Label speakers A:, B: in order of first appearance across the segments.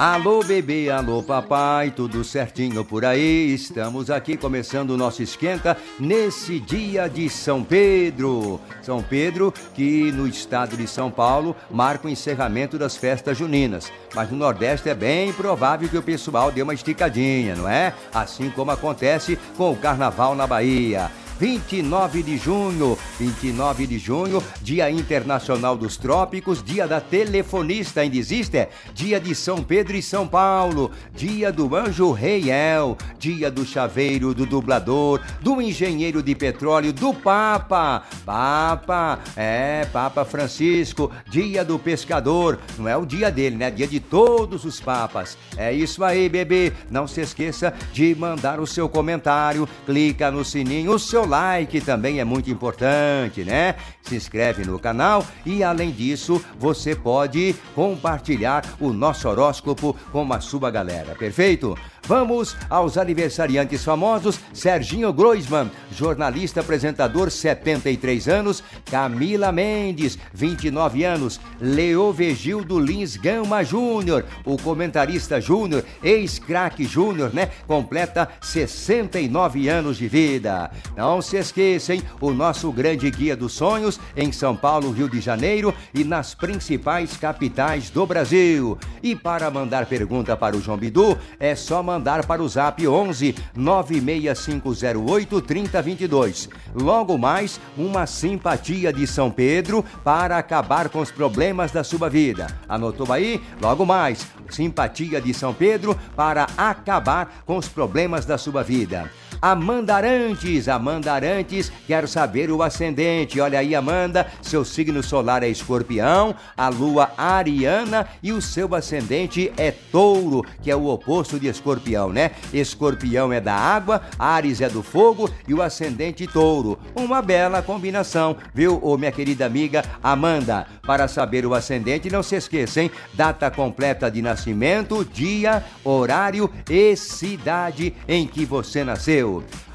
A: Alô bebê, alô papai, tudo certinho por aí? Estamos aqui começando o nosso esquenta nesse dia de São Pedro. São Pedro, que no estado de São Paulo marca o encerramento das festas juninas. Mas no Nordeste é bem provável que o pessoal dê uma esticadinha, não é? Assim como acontece com o carnaval na Bahia. 29 de junho, 29 de junho, Dia Internacional dos Trópicos, Dia da Telefonista, ainda existe? Dia de São Pedro e São Paulo, Dia do Anjo Reiel, Dia do Chaveiro, do Dublador, do Engenheiro de Petróleo, do Papa, Papa, é, Papa Francisco, Dia do Pescador, não é o dia dele, né? Dia de todos os papas. É isso aí, bebê. Não se esqueça de mandar o seu comentário, clica no sininho, o seu like também é muito importante, né? Se inscreve no canal e, além disso, você pode compartilhar o nosso horóscopo com a sua galera, perfeito? Vamos aos aniversariantes famosos: Serginho Groisman, jornalista apresentador, 73 anos, Camila Mendes, 29 anos, Leo Vegildo Lins Gama Júnior, o comentarista júnior, ex-craque júnior, né? Completa 69 anos de vida. Não se esqueçam, o nosso grande guia dos sonhos em São Paulo, Rio de Janeiro e nas principais capitais do Brasil. E para mandar pergunta para o João Bidu, é só mandar para o zap 11 96508 3022. Logo mais, uma simpatia de São Pedro para acabar com os problemas da sua vida. Anotou aí? Logo mais, simpatia de São Pedro para acabar com os problemas da sua vida. Amanda Arantes, Amanda Arantes, quero saber o ascendente. Olha aí, Amanda, seu signo solar é escorpião, a lua ariana e o seu ascendente é touro, que é o oposto de escorpião, né? Escorpião é da água, Ares é do fogo e o ascendente touro. Uma bela combinação, viu, ô minha querida amiga Amanda? Para saber o ascendente, não se esqueça, hein? Data completa de nascimento, dia, horário e cidade em que você nasceu.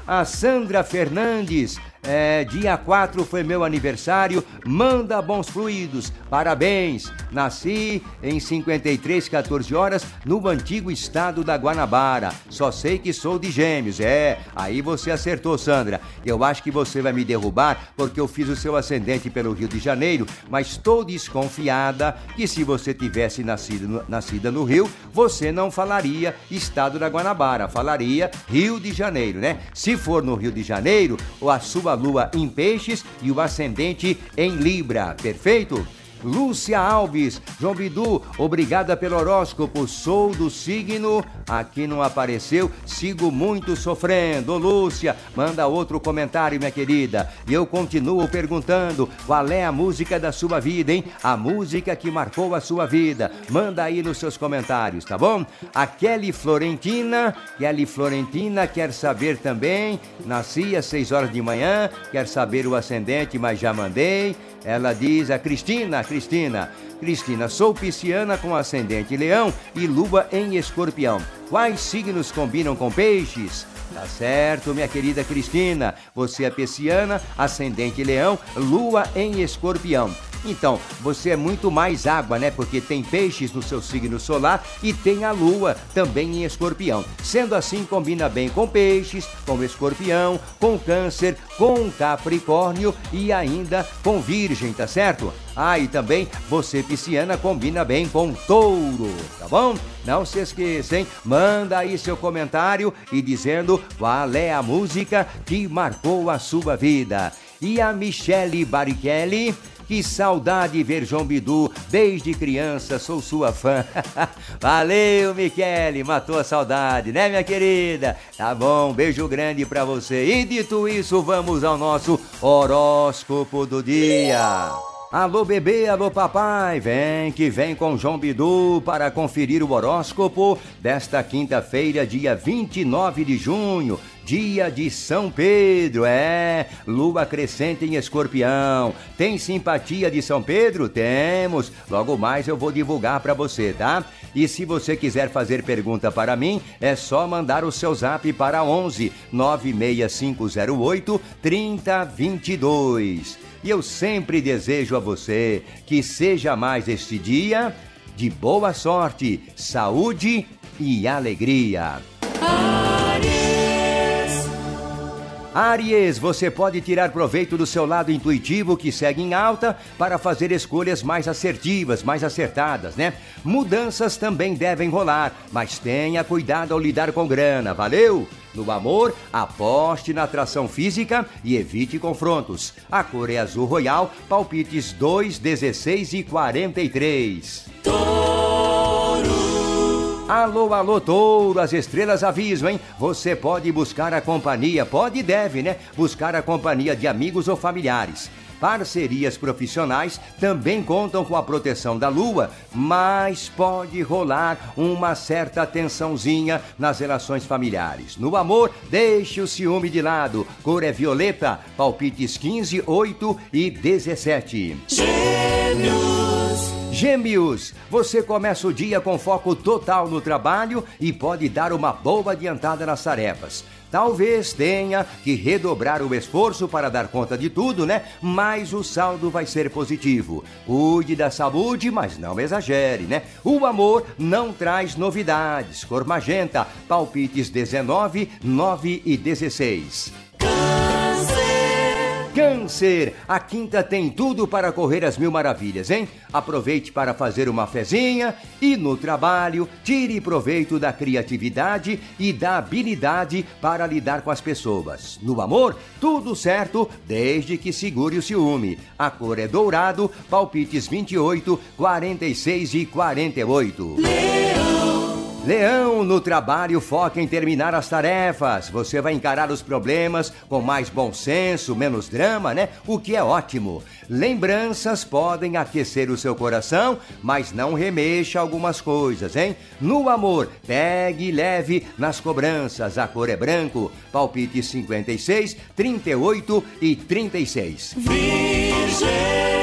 A: A Sandra Fernandes é, dia 4 foi meu aniversário. Manda bons fluidos. Parabéns. Nasci em 53, 14 horas, no antigo estado da Guanabara. Só sei que sou de gêmeos. É, aí você acertou, Sandra. Eu acho que você vai me derrubar porque eu fiz o seu ascendente pelo Rio de Janeiro, mas estou desconfiada que se você tivesse nascido no, nascida no Rio, você não falaria estado da Guanabara, falaria Rio de Janeiro, né? Se for no Rio de Janeiro, ou a sua lua em peixes e o ascendente em Libra. Perfeito? Lúcia Alves, João Bidu, obrigada pelo horóscopo. Sou do signo, aqui não apareceu, sigo muito sofrendo. Lúcia, manda outro comentário, minha querida. E eu continuo perguntando qual é a música da sua vida, hein? A música que marcou a sua vida. Manda aí nos seus comentários, tá bom? A Kelly Florentina, Kelly Florentina quer saber também. Nasci às 6 horas de manhã, quer saber o ascendente, mas já mandei. Ela diz a Cristina, Cristina, Cristina, sou pisciana com ascendente leão e lua em escorpião. Quais signos combinam com peixes? Tá certo, minha querida Cristina. Você é pisciana, ascendente leão, lua em escorpião. Então, você é muito mais água, né? Porque tem peixes no seu signo solar e tem a lua também em escorpião. Sendo assim, combina bem com peixes, com escorpião, com câncer, com capricórnio e ainda com virgem, tá certo? Ah, e também você, pisciana, combina bem com touro, tá bom? Não se esqueça, hein? Manda aí seu comentário e dizendo qual é a música que marcou a sua vida. E a Michele Barichelli que saudade ver João Bidu, desde criança sou sua fã. Valeu, Michele, matou a saudade, né, minha querida? Tá bom, beijo grande pra você. E dito isso, vamos ao nosso horóscopo do dia. Alô bebê, alô papai, vem que vem com João Bidu para conferir o horóscopo desta quinta-feira, dia 29 de junho, dia de São Pedro, é, lua crescente em escorpião. Tem simpatia de São Pedro? Temos. Logo mais eu vou divulgar para você, tá? E se você quiser fazer pergunta para mim, é só mandar o seu zap para 11 96508 3022. E eu sempre desejo a você que seja mais este dia de boa sorte, saúde e alegria. Aries, você pode tirar proveito do seu lado intuitivo que segue em alta para fazer escolhas mais assertivas, mais acertadas, né? Mudanças também devem rolar, mas tenha cuidado ao lidar com grana, valeu? No amor, aposte na atração física e evite confrontos. A cor é azul royal, palpites 2, 16 e 43. Alô, alô, touro, as estrelas avisam, hein? Você pode buscar a companhia, pode e deve, né? Buscar a companhia de amigos ou familiares. Parcerias profissionais também contam com a proteção da lua, mas pode rolar uma certa tensãozinha nas relações familiares. No amor, deixe o ciúme de lado. Cor é violeta, palpites 15, 8 e 17. Gêmeos, você começa o dia com foco total no trabalho e pode dar uma boa adiantada nas tarefas. Talvez tenha que redobrar o esforço para dar conta de tudo, né? Mas o saldo vai ser positivo. Cuide da saúde, mas não exagere, né? O amor não traz novidades. Cor magenta, palpites 19, 9 e 16. Câncer, a quinta tem tudo para correr as mil maravilhas, hein? Aproveite para fazer uma fezinha e no trabalho tire proveito da criatividade e da habilidade para lidar com as pessoas. No amor, tudo certo, desde que segure o ciúme. A cor é dourado, palpites 28, 46 e 48. Leão, no trabalho foca em terminar as tarefas. Você vai encarar os problemas com mais bom senso, menos drama, né? O que é ótimo. Lembranças podem aquecer o seu coração, mas não remexa algumas coisas, hein? No amor, pegue leve nas cobranças. A cor é branco. Palpite 56, 38 e 36. Virgem.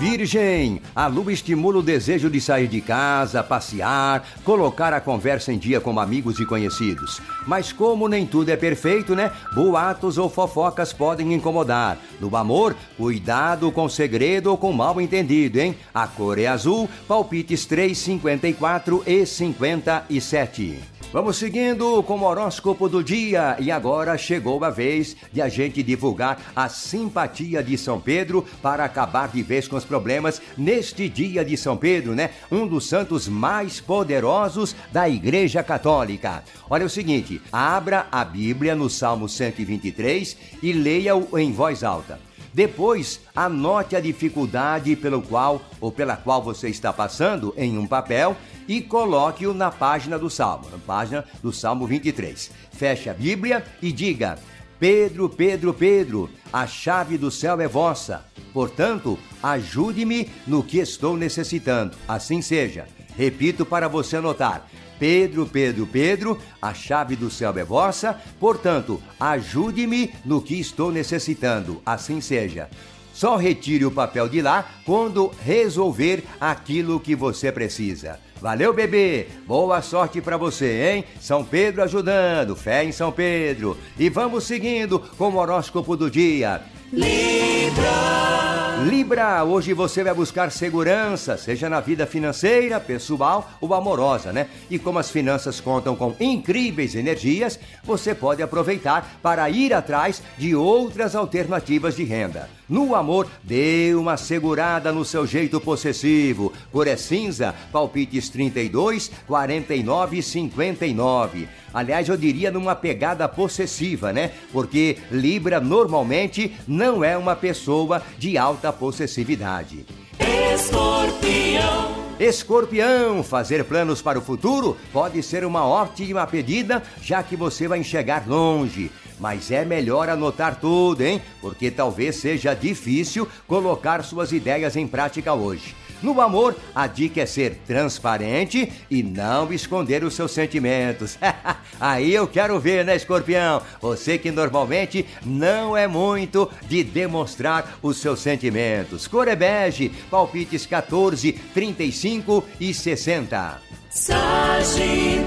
A: Virgem, a lua estimula o desejo de sair de casa, passear, colocar a conversa em dia com amigos e conhecidos. Mas como nem tudo é perfeito, né? Boatos ou fofocas podem incomodar. No amor, cuidado com segredo ou com mal entendido, hein? A cor é azul, palpites 3, 54 e 57. Vamos seguindo com o horóscopo do dia e agora chegou a vez de a gente divulgar a simpatia de São Pedro para acabar de vez com os problemas neste dia de São Pedro, né? Um dos santos mais poderosos da Igreja Católica. Olha o seguinte, abra a Bíblia no Salmo 123 e leia-o em voz alta. Depois, anote a dificuldade pelo qual ou pela qual você está passando em um papel e coloque-o na página do Salmo, na página do Salmo 23. Feche a Bíblia e diga: Pedro, Pedro, Pedro, a chave do céu é vossa. Portanto, ajude-me no que estou necessitando. Assim seja. Repito para você anotar: Pedro, Pedro, Pedro, a chave do céu é vossa, portanto, ajude-me no que estou necessitando, assim seja. Só retire o papel de lá quando resolver aquilo que você precisa. Valeu, bebê! Boa sorte para você, hein? São Pedro ajudando, fé em São Pedro. E vamos seguindo com o horóscopo do dia. Libra! Libra, hoje você vai buscar segurança, seja na vida financeira, pessoal ou amorosa, né? E como as finanças contam com incríveis energias, você pode aproveitar para ir atrás de outras alternativas de renda. No amor, dê uma segurada no seu jeito possessivo. Cor é cinza, palpites 32, 49 e 59. Aliás, eu diria numa pegada possessiva, né? Porque Libra normalmente não é uma pessoa de alta possessividade.
B: Escorpião.
A: Escorpião, fazer planos para o futuro pode ser uma ótima pedida, já que você vai enxergar longe. Mas é melhor anotar tudo, hein? Porque talvez seja difícil colocar suas ideias em prática hoje. No amor, a dica é ser transparente e não esconder os seus sentimentos. Aí eu quero ver, né, escorpião? Você que normalmente não é muito de demonstrar os seus sentimentos. Cor é bege, palpites 14, 35 e 60.
B: Sagitário.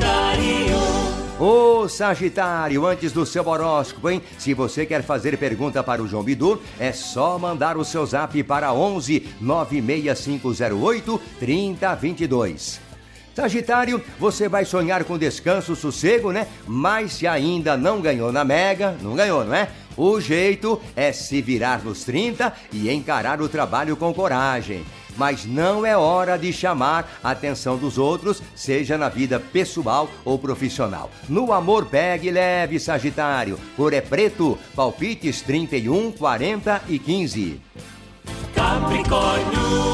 A: Ô Sagitário, antes do seu horóscopo, hein? Se você quer fazer pergunta para o João Bidu, é só mandar o seu zap para 11 96508 3022. Sagitário, você vai sonhar com descanso, sossego, né? Mas se ainda não ganhou na Mega, não ganhou, não é? O jeito é se virar nos 30 e encarar o trabalho com coragem mas não é hora de chamar a atenção dos outros, seja na vida pessoal ou profissional. No amor, pegue leve, Sagitário. Cor é preto, palpites 31, 40 e 15.
B: Capricórnio.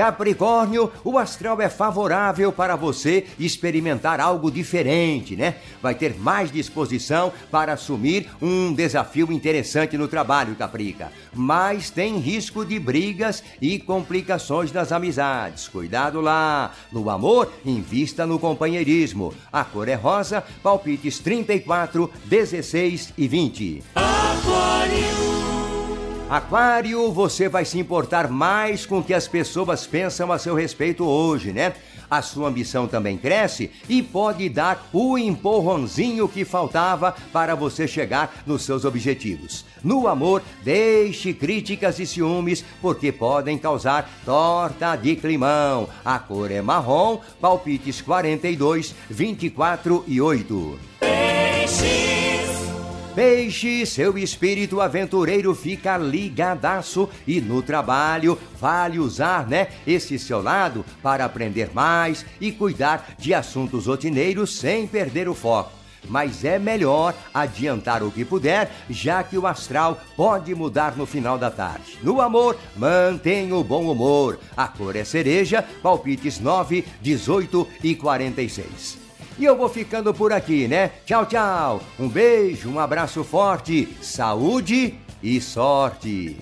A: Capricórnio, o astral é favorável para você experimentar algo diferente, né? Vai ter mais disposição para assumir um desafio interessante no trabalho, Caprica. Mas tem risco de brigas e complicações nas amizades. Cuidado lá. No amor, invista no companheirismo. A cor é rosa, palpites 34, 16 e 20.
B: Aquário.
A: Aquário, você vai se importar mais com o que as pessoas pensam a seu respeito hoje, né? A sua ambição também cresce e pode dar o empurrãozinho que faltava para você chegar nos seus objetivos. No amor, deixe críticas e ciúmes, porque podem causar torta de climão. A cor é marrom, palpites 42, 24 e 8.
B: Peixes.
A: Peixe, seu espírito aventureiro fica ligadaço e no trabalho vale usar, né, esse seu lado para aprender mais e cuidar de assuntos rotineiros sem perder o foco. Mas é melhor adiantar o que puder, já que o astral pode mudar no final da tarde. No amor, mantenha o bom humor. A cor é cereja, palpites 9, 18 e 46. E eu vou ficando por aqui, né? Tchau, tchau. Um beijo, um abraço forte, saúde e sorte.